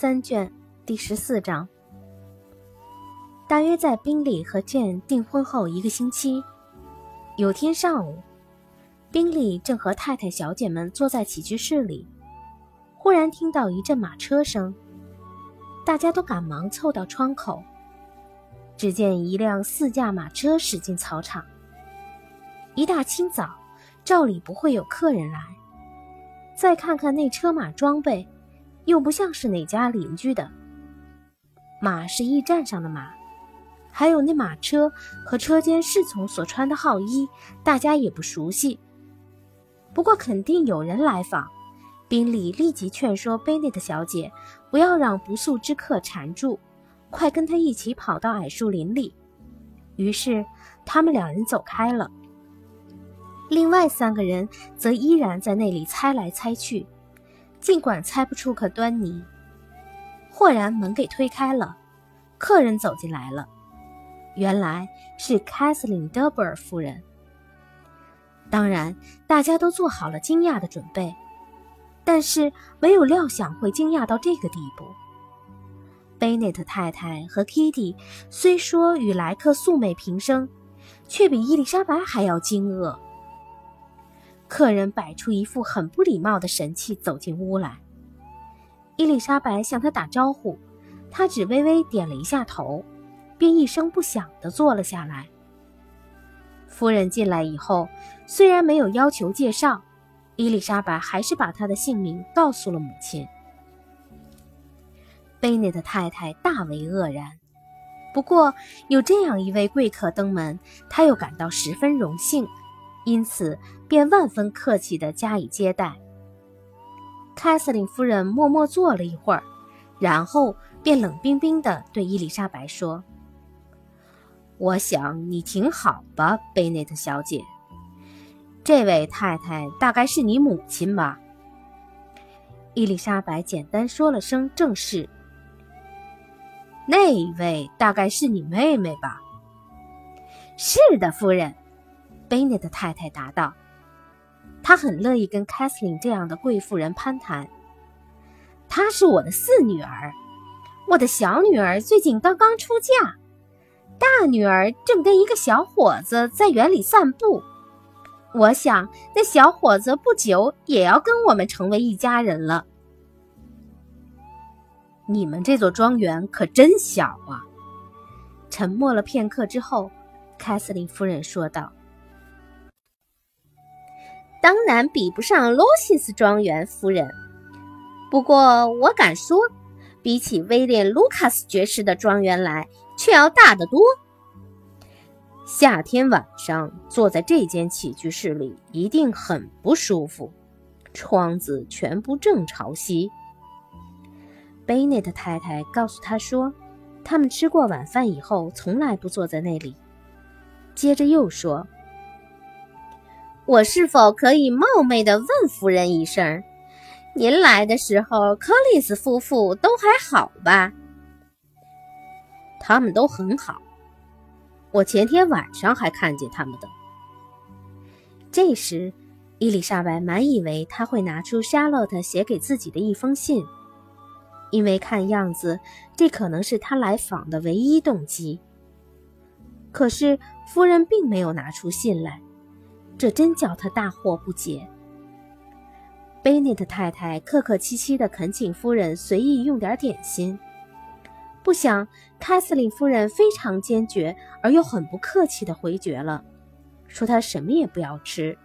三卷第十四章。大约在宾利和健订婚后一个星期，有天上午，宾利正和太太、小姐们坐在起居室里，忽然听到一阵马车声，大家都赶忙凑到窗口。只见一辆四驾马车驶进草场。一大清早，照理不会有客人来。再看看那车马装备，又不像是哪家邻居的。马是驿站上的马，还有那马车和车间侍从所穿的号衣，大家也不熟悉。不过肯定有人来访。宾利立即劝说贝内特小姐不要让不速之客缠住，快跟他一起跑到矮树林里。于是他们两人走开了。另外三个人则依然在那里猜来猜去，尽管猜不出个端倪。豁然门给推开了，客人走进来了，原来是凯瑟琳·德布尔夫人。当然，大家都做好了惊讶的准备，但是没有料想会惊讶到这个地步。贝内特太太和 Kitty 虽说与莱克素昧平生，却比伊丽莎白还要惊愕。客人摆出一副很不礼貌的神气走进屋来。伊丽莎白向他打招呼，他只微微点了一下头，便一声不响地坐了下来。夫人进来以后，虽然没有要求介绍，伊丽莎白还是把她的姓名告诉了母亲。贝内的太太大为愕然，不过有这样一位贵客登门，她又感到十分荣幸。因此，便万分客气地加以接待。凯瑟琳夫人默默坐了一会儿，然后便冷冰冰地对伊丽莎白说：“我想你挺好吧，贝内特小姐。这位太太大概是你母亲吧？”伊丽莎白简单说了声“正是”。那一位大概是你妹妹吧？是的，夫人。贝内的太太答道：“她很乐意跟凯瑟琳这样的贵妇人攀谈。她是我的四女儿，我的小女儿最近刚刚出嫁，大女儿正跟一个小伙子在园里散步。我想那小伙子不久也要跟我们成为一家人了。你们这座庄园可真小啊！”沉默了片刻之后，凯瑟琳夫人说道。当然比不上罗西斯庄园，夫人。不过我敢说，比起威廉·卢卡斯爵士的庄园来，却要大得多。夏天晚上坐在这间起居室里，一定很不舒服。窗子全部正朝西。贝内特太太告诉他说，他们吃过晚饭以后，从来不坐在那里。接着又说。我是否可以冒昧地问夫人一声，您来的时候，克里斯夫妇都还好吧？他们都很好，我前天晚上还看见他们的。这时，伊丽莎白满以为他会拿出夏洛特写给自己的一封信，因为看样子这可能是他来访的唯一动机。可是夫人并没有拿出信来。这真叫他大惑不解。贝内特太太客客气气地恳请夫人随意用点点心，不想凯瑟琳夫人非常坚决而又很不客气地回绝了，说她什么也不要吃。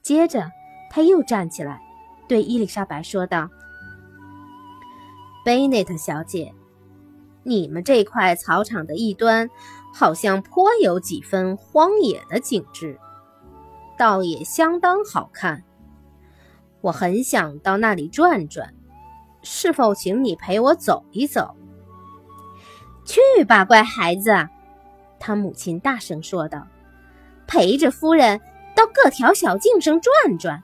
接着，他又站起来，对伊丽莎白说道：“贝内特小姐，你们这块草场的一端，好像颇有几分荒野的景致。”倒也相当好看，我很想到那里转转，是否请你陪我走一走？去吧，乖孩子，他母亲大声说道：“陪着夫人到各条小径上转转，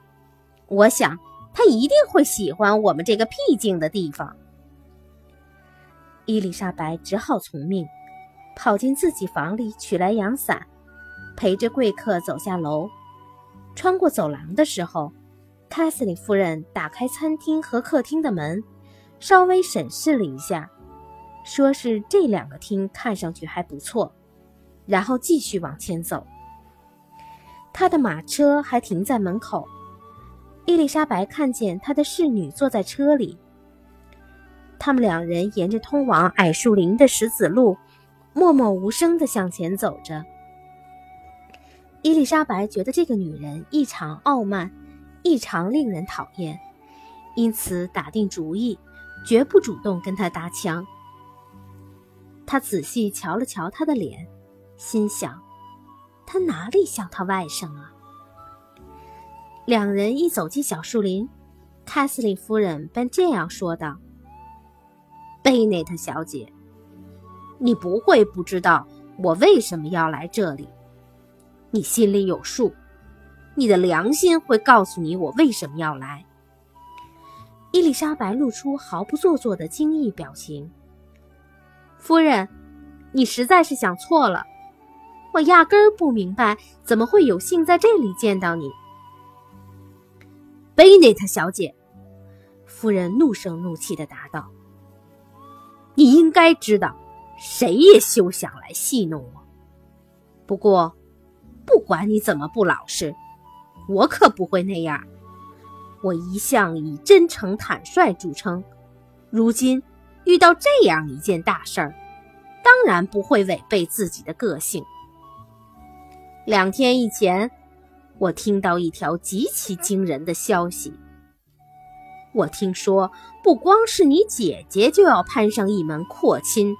我想她一定会喜欢我们这个僻静的地方。”伊丽莎白只好从命，跑进自己房里取来阳伞，陪着贵客走下楼。穿过走廊的时候，凯瑟琳夫人打开餐厅和客厅的门，稍微审视了一下，说是这两个厅看上去还不错，然后继续往前走。他的马车还停在门口，伊丽莎白看见他的侍女坐在车里。他们两人沿着通往矮树林的石子路，默默无声地向前走着。伊丽莎白觉得这个女人异常傲慢，异常令人讨厌，因此打定主意，绝不主动跟她搭腔。她仔细瞧了瞧她的脸，心想：她哪里像她外甥啊？两人一走进小树林，凯瑟琳夫人便这样说道。贝内特小姐，你不会不知道我为什么要来这里，你心里有数，你的良心会告诉你我为什么要来。伊丽莎白露出毫不做作的惊异表情。夫人，你实在是想错了，我压根儿不明白怎么会有幸在这里见到你。贝内特小姐，夫人怒声怒气的答道。你应该知道，谁也休想来戏弄我。不过，不管你怎么不老实，我可不会那样。我一向以真诚坦率著称，如今遇到这样一件大事儿，当然不会违背自己的个性。两天以前，我听到一条极其惊人的消息。我听说，不光是你姐姐就要攀上一门阔亲，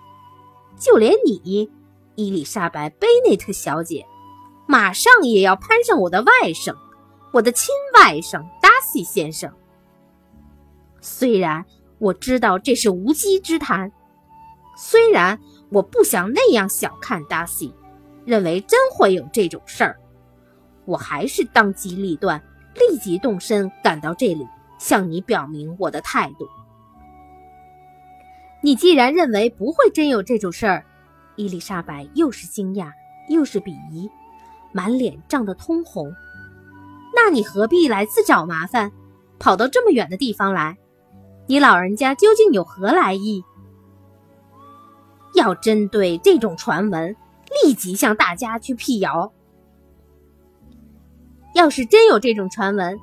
就连你，伊丽莎白·贝内特小姐，马上也要攀上我的外甥，我的亲外甥达西先生。虽然我知道这是无稽之谈，虽然我不想那样小看达西，认为真会有这种事儿，我还是当机立断，立即动身赶到这里。向你表明我的态度。你既然认为不会真有这种事儿，伊丽莎白又是惊讶又是鄙夷，满脸涨得通红。那你何必来自找麻烦，跑到这么远的地方来？你老人家究竟有何来意？要针对这种传闻，立即向大家去辟谣。要是真有这种传闻，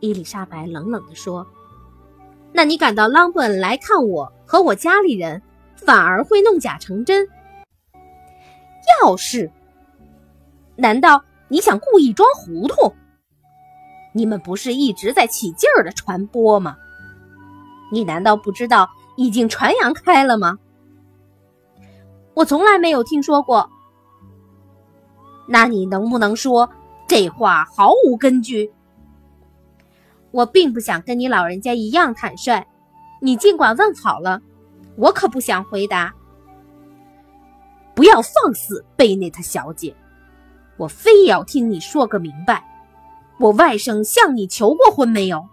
伊丽莎白冷冷地说：“那你赶到朗本来看我和我家里人，反而会弄假成真。要是，难道你想故意装糊涂？你们不是一直在起劲儿的传播吗？你难道不知道已经传扬开了吗？我从来没有听说过。那你能不能说这话毫无根据？”我并不想跟你老人家一样坦率，你尽管问好了，我可不想回答。不要放肆，贝内特小姐，我非要听你说个明白。我外甥向你求过婚没有？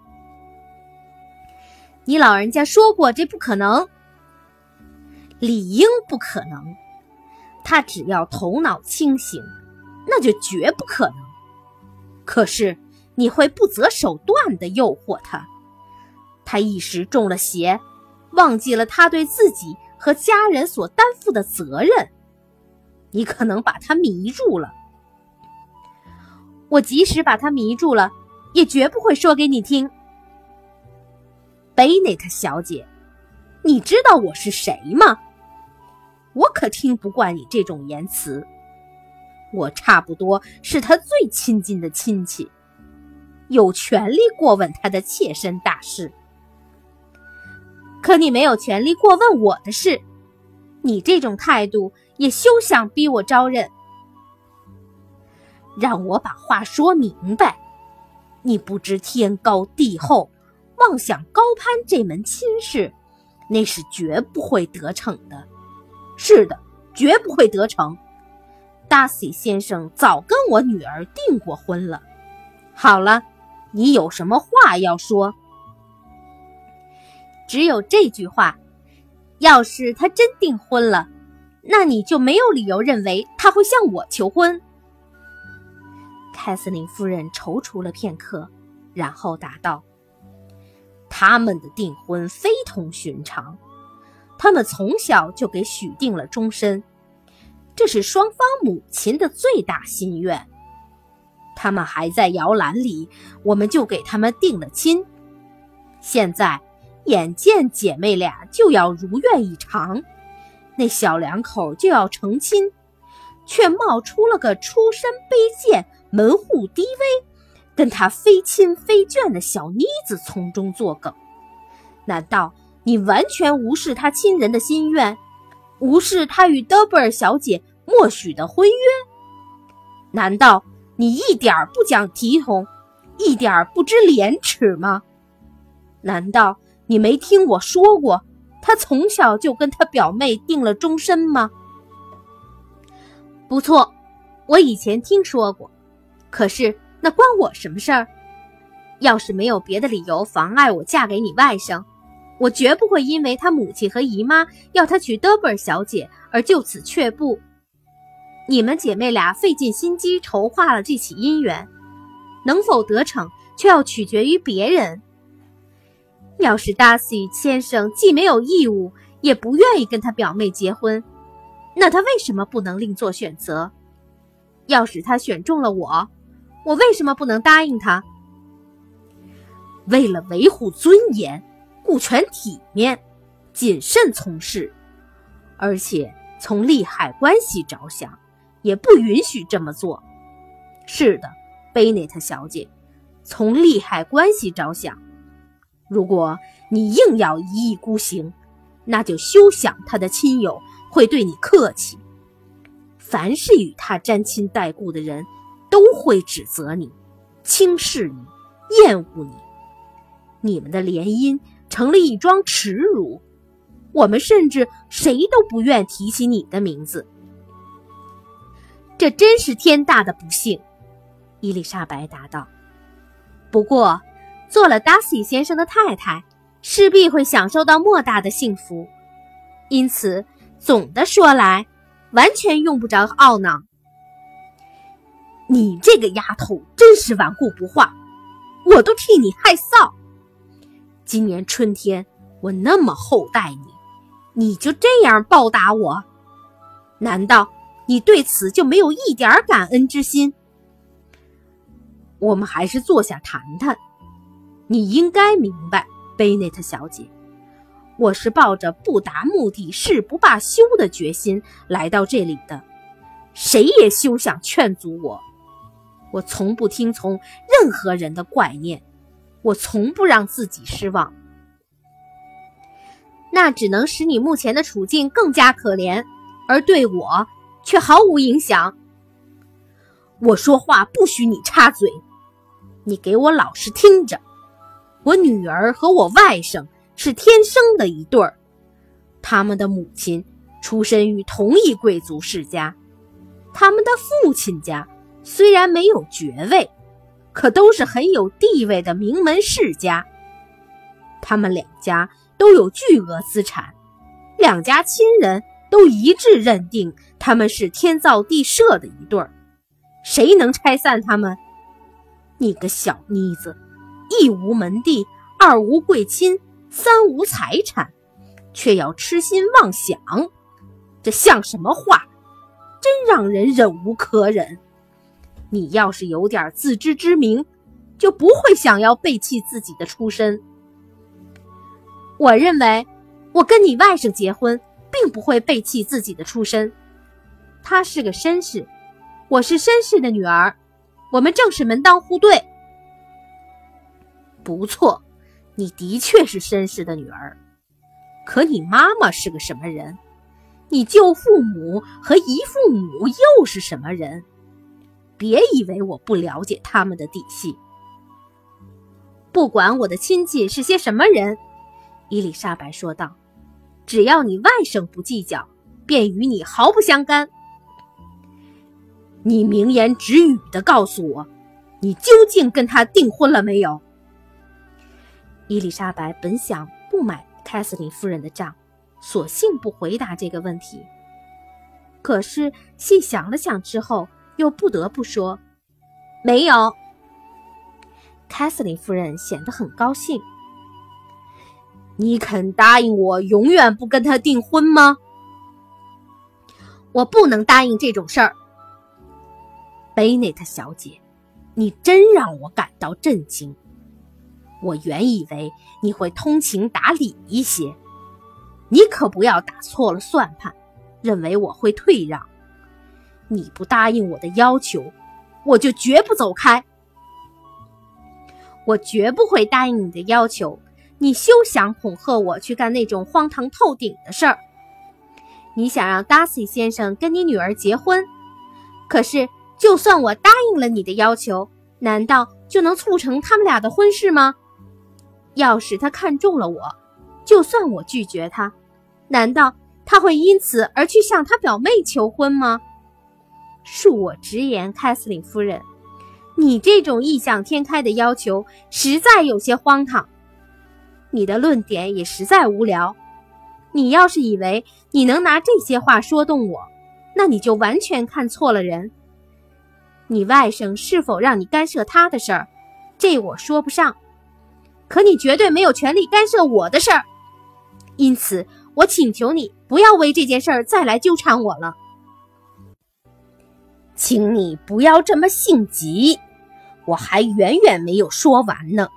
你老人家说过这不可能，理应不可能。他只要头脑清醒，那就绝不可能。可是。你会不择手段地诱惑他，他一时中了邪，忘记了他对自己和家人所担负的责任。你可能把他迷住了。我即使把他迷住了，也绝不会说给你听。贝内特小姐，你知道我是谁吗？我可听不惯你这种言辞。我差不多是他最亲近的亲戚。有权利过问他的切身大事，可你没有权利过问我的事。你这种态度也休想逼我招认。让我把话说明白，你不知天高地厚，妄想高攀这门亲事，那是绝不会得逞的。是的，绝不会得逞。达西先生早跟我女儿订过婚了。好了。你有什么话要说？只有这句话。要是他真订婚了，那你就没有理由认为他会向我求婚。凯瑟琳夫人踌躇了片刻，然后答道：“他们的订婚非同寻常，他们从小就给许定了终身，这是双方母亲的最大心愿。他们还在摇篮里，我们就给他们定了亲。现在眼见姐妹俩就要如愿以偿，那小两口就要成亲，却冒出了个出身卑贱、门户低微。跟他非亲非眷的小妮子从中作梗，难道你完全无视他亲人的心愿，无视他与德布尔小姐默许的婚约？难道你一点不讲体统，一点不知廉耻吗？难道你没听我说过，他从小就跟他表妹定了终身吗？不错，我以前听说过，可是。那关我什么事儿？要是没有别的理由妨碍我嫁给你外甥，我绝不会因为他母亲和姨妈要他娶德布尔小姐而就此却步。你们姐妹俩费尽心机筹划了这起姻缘，能否得逞，却要取决于别人。要是达西先生既没有义务，也不愿意跟他表妹结婚，那他为什么不能另做选择？要是他选中了我？我为什么不能答应他？为了维护尊严、顾全体面、谨慎从事，而且从利害关系着想，也不允许这么做。是的，贝内特小姐，从利害关系着想。如果你硬要一意孤行，那就休想他的亲友会对你客气。凡是与他沾亲带故的人。都会指责你、轻视你、厌恶你，你们的联姻成了一桩耻辱。我们甚至谁都不愿提起你的名字。这真是天大的不幸，伊丽莎白答道。不过，做了达西先生的太太，势必会享受到莫大的幸福。因此，总的说来，完全用不着懊恼。你这个丫头真是顽固不化，我都替你害臊。今年春天我那么厚待你，你就这样报答我？难道你对此就没有一点感恩之心？我们还是坐下谈谈。你应该明白，贝内特小姐，我是抱着不达目的誓不罢休的决心来到这里的，谁也休想劝阻我。我从不听从任何人的怪念，我从不让自己失望。那只能使你目前的处境更加可怜，而对我却毫无影响。我说话不许你插嘴，你给我老实听着。我女儿和我外甥是天生的一对儿，他们的母亲出身于同一贵族世家，他们的父亲家。虽然没有爵位，可都是很有地位的名门世家。他们两家都有巨额资产，两家亲人都一致认定他们是天造地设的一对儿。谁能拆散他们？你个小妮子，一无门第，二无贵亲，三无财产，却要痴心妄想，这像什么话？真让人忍无可忍。你要是有点自知之明，就不会想要背弃自己的出身。我认为，我跟你外甥结婚，并不会背弃自己的出身。他是个绅士，我是绅士的女儿，我们正是门当户对。不错，你的确是绅士的女儿。可你妈妈是个什么人？你舅父母和姨父母又是什么人？别以为我不了解他们的底细。不管我的亲戚是些什么人，伊丽莎白说道：“只要你外甥不计较，便与你毫不相干。”你明言直语的告诉我，你究竟跟他订婚了没有？伊丽莎白本想不买凯瑟琳夫人的账，索性不回答这个问题。可是细想了想之后，又不得不说，没有。凯瑟琳夫人显得很高兴。你肯答应我永远不跟他订婚吗？我不能答应这种事儿，贝内特小姐，你真让我感到震惊。我原以为你会通情达理一些，你可不要打错了算盘，认为我会退让。你不答应我的要求，我就绝不走开。我绝不会答应你的要求。你休想恐吓我去干那种荒唐透顶的事儿。你想让达西先生跟你女儿结婚，可是就算我答应了你的要求，难道就能促成他们俩的婚事吗？要是他看中了我，就算我拒绝他，难道他会因此而去向他表妹求婚吗？恕我直言，凯瑟琳夫人，你这种异想天开的要求实在有些荒唐。你的论点也实在无聊。你要是以为你能拿这些话说动我，那你就完全看错了人。你外甥是否让你干涉他的事儿，这我说不上。可你绝对没有权利干涉我的事儿。因此，我请求你不要为这件事儿再来纠缠我了。请你不要这么性急，我还远远没有说完呢。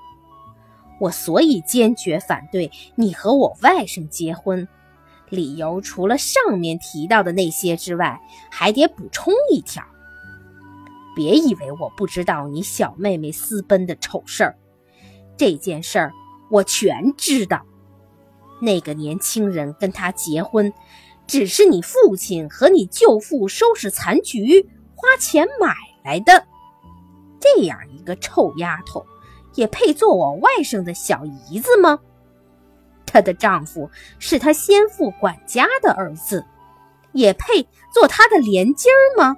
我所以坚决反对你和我外甥结婚，理由除了上面提到的那些之外，还得补充一条。别以为我不知道你小妹妹私奔的丑事儿，这件事儿我全知道。那个年轻人跟她结婚，只是你父亲和你舅父收拾残局花钱买来的。这样一个臭丫头。也配做我外甥的小姨子吗？她的丈夫是她先父管家的儿子，也配做她的连襟儿吗？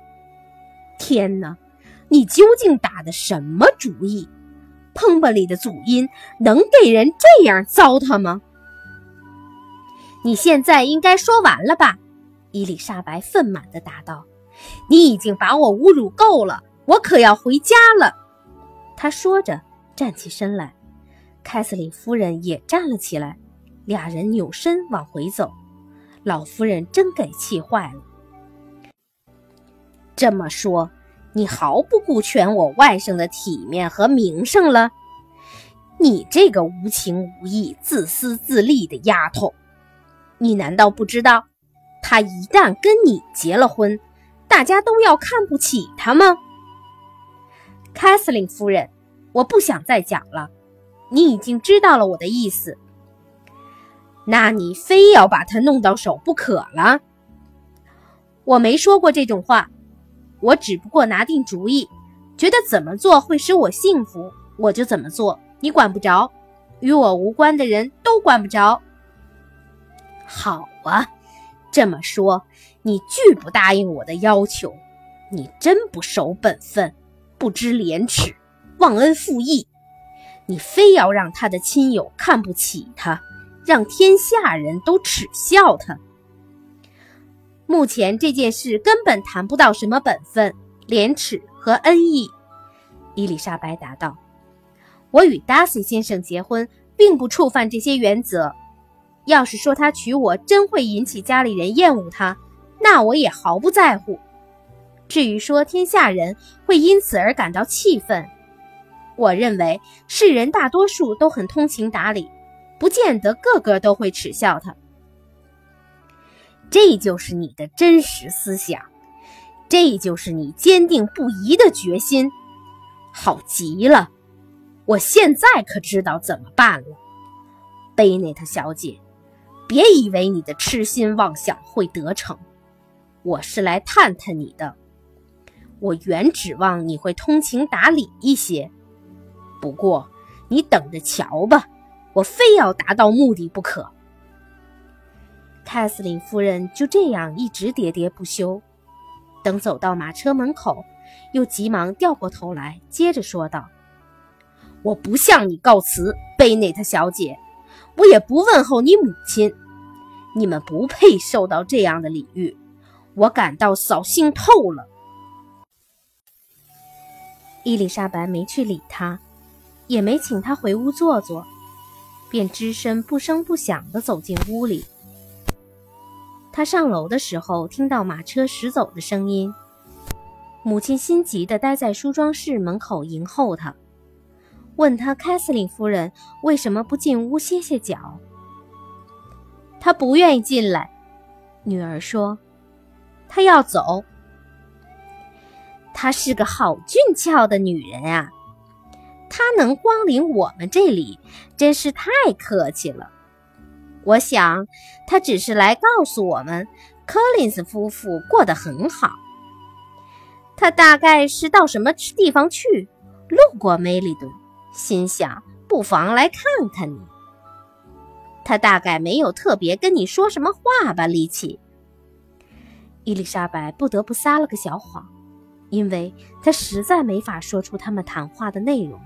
天哪，你究竟打的什么主意？彭伯里的祖荫能给人这样糟蹋吗？你现在应该说完了吧？伊丽莎白愤满地答道：“你已经把我侮辱够了，我可要回家了。”他说着。站起身来，凯瑟琳夫人也站了起来，俩人扭身往回走。老夫人真给气坏了。这么说，你毫不顾全我外甥的体面和名声了？你这个无情无义、自私自利的丫头！你难道不知道，他一旦跟你结了婚，大家都要看不起他吗？凯瑟琳夫人。我不想再讲了，你已经知道了我的意思。那你非要把他弄到手不可了？我没说过这种话，我只不过拿定主意，觉得怎么做会使我幸福，我就怎么做，你管不着，与我无关的人都管不着。好啊，这么说，你拒不答应我的要求，你真不守本分，不知廉耻。忘恩负义，你非要让他的亲友看不起他，让天下人都耻笑他。目前这件事根本谈不到什么本分、廉耻和恩义。伊丽莎白答道：“我与达西先生结婚，并不触犯这些原则。要是说他娶我真会引起家里人厌恶他，那我也毫不在乎。至于说天下人会因此而感到气愤，我认为世人大多数都很通情达理，不见得个个都会耻笑他。这就是你的真实思想，这就是你坚定不移的决心。好极了，我现在可知道怎么办了，贝内特小姐，别以为你的痴心妄想会得逞。我是来探探你的，我原指望你会通情达理一些。不过，你等着瞧吧，我非要达到目的不可。凯瑟琳夫人就这样一直喋喋不休，等走到马车门口，又急忙掉过头来，接着说道：“我不向你告辞，贝内特小姐，我也不问候你母亲，你们不配受到这样的礼遇，我感到扫兴透了。”伊丽莎白没去理他。也没请他回屋坐坐，便只身不声不响地走进屋里。他上楼的时候，听到马车驶走的声音。母亲心急地待在梳妆室门口迎候他，问他：“凯瑟琳夫人为什么不进屋歇歇脚？”他不愿意进来。女儿说：“他要走。她是个好俊俏的女人啊，她能光临我们这里，真是太客气了。我想，她只是来告诉我们，柯林斯夫妇过得很好。”他大概是到什么地方去，路过梅里顿，心想不妨来看看你。他大概没有特别跟你说什么话吧，丽奇。伊丽莎白不得不撒了个小谎，因为她实在没法说出他们谈话的内容。